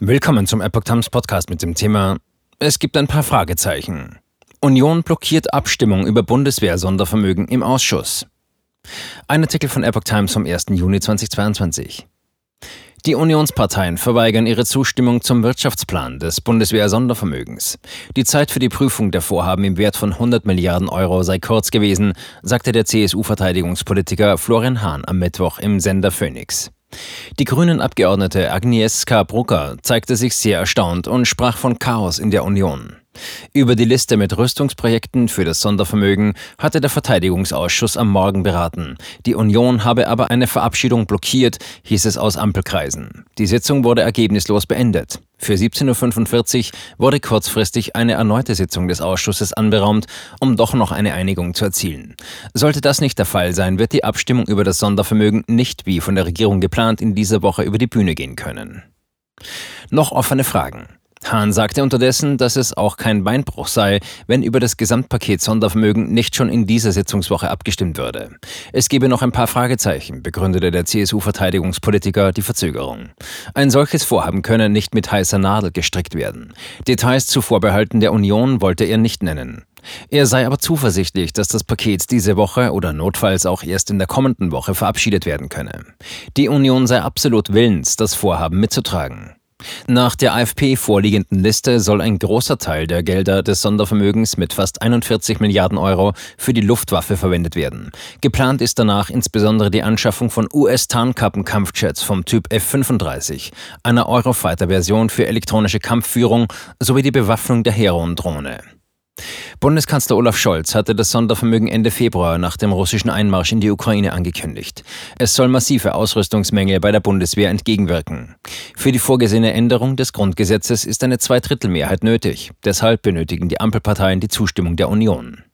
Willkommen zum Epoch Times Podcast mit dem Thema Es gibt ein paar Fragezeichen. Union blockiert Abstimmung über Bundeswehr-Sondervermögen im Ausschuss. Ein Artikel von Epoch Times vom 1. Juni 2022. Die Unionsparteien verweigern ihre Zustimmung zum Wirtschaftsplan des Bundeswehr-Sondervermögens. Die Zeit für die Prüfung der Vorhaben im Wert von 100 Milliarden Euro sei kurz gewesen, sagte der CSU-Verteidigungspolitiker Florian Hahn am Mittwoch im Sender Phoenix. Die Grünen-Abgeordnete Agnieszka Brucker zeigte sich sehr erstaunt und sprach von Chaos in der Union. Über die Liste mit Rüstungsprojekten für das Sondervermögen hatte der Verteidigungsausschuss am Morgen beraten. Die Union habe aber eine Verabschiedung blockiert, hieß es aus Ampelkreisen. Die Sitzung wurde ergebnislos beendet. Für 17.45 Uhr wurde kurzfristig eine erneute Sitzung des Ausschusses anberaumt, um doch noch eine Einigung zu erzielen. Sollte das nicht der Fall sein, wird die Abstimmung über das Sondervermögen nicht wie von der Regierung geplant in dieser Woche über die Bühne gehen können. Noch offene Fragen. Hahn sagte unterdessen, dass es auch kein Beinbruch sei, wenn über das Gesamtpaket Sondervermögen nicht schon in dieser Sitzungswoche abgestimmt würde. Es gebe noch ein paar Fragezeichen, begründete der CSU-Verteidigungspolitiker die Verzögerung. Ein solches Vorhaben könne nicht mit heißer Nadel gestrickt werden. Details zu Vorbehalten der Union wollte er nicht nennen. Er sei aber zuversichtlich, dass das Paket diese Woche oder notfalls auch erst in der kommenden Woche verabschiedet werden könne. Die Union sei absolut willens, das Vorhaben mitzutragen. Nach der AfP vorliegenden Liste soll ein großer Teil der Gelder des Sondervermögens mit fast 41 Milliarden Euro für die Luftwaffe verwendet werden. Geplant ist danach insbesondere die Anschaffung von US-Tarnkappenkampfjets vom Typ F-35, einer Eurofighter-Version für elektronische Kampfführung sowie die Bewaffnung der Heron-Drohne. Bundeskanzler Olaf Scholz hatte das Sondervermögen Ende Februar nach dem russischen Einmarsch in die Ukraine angekündigt. Es soll massive Ausrüstungsmängel bei der Bundeswehr entgegenwirken. Für die vorgesehene Änderung des Grundgesetzes ist eine Zweidrittelmehrheit nötig. Deshalb benötigen die Ampelparteien die Zustimmung der Union.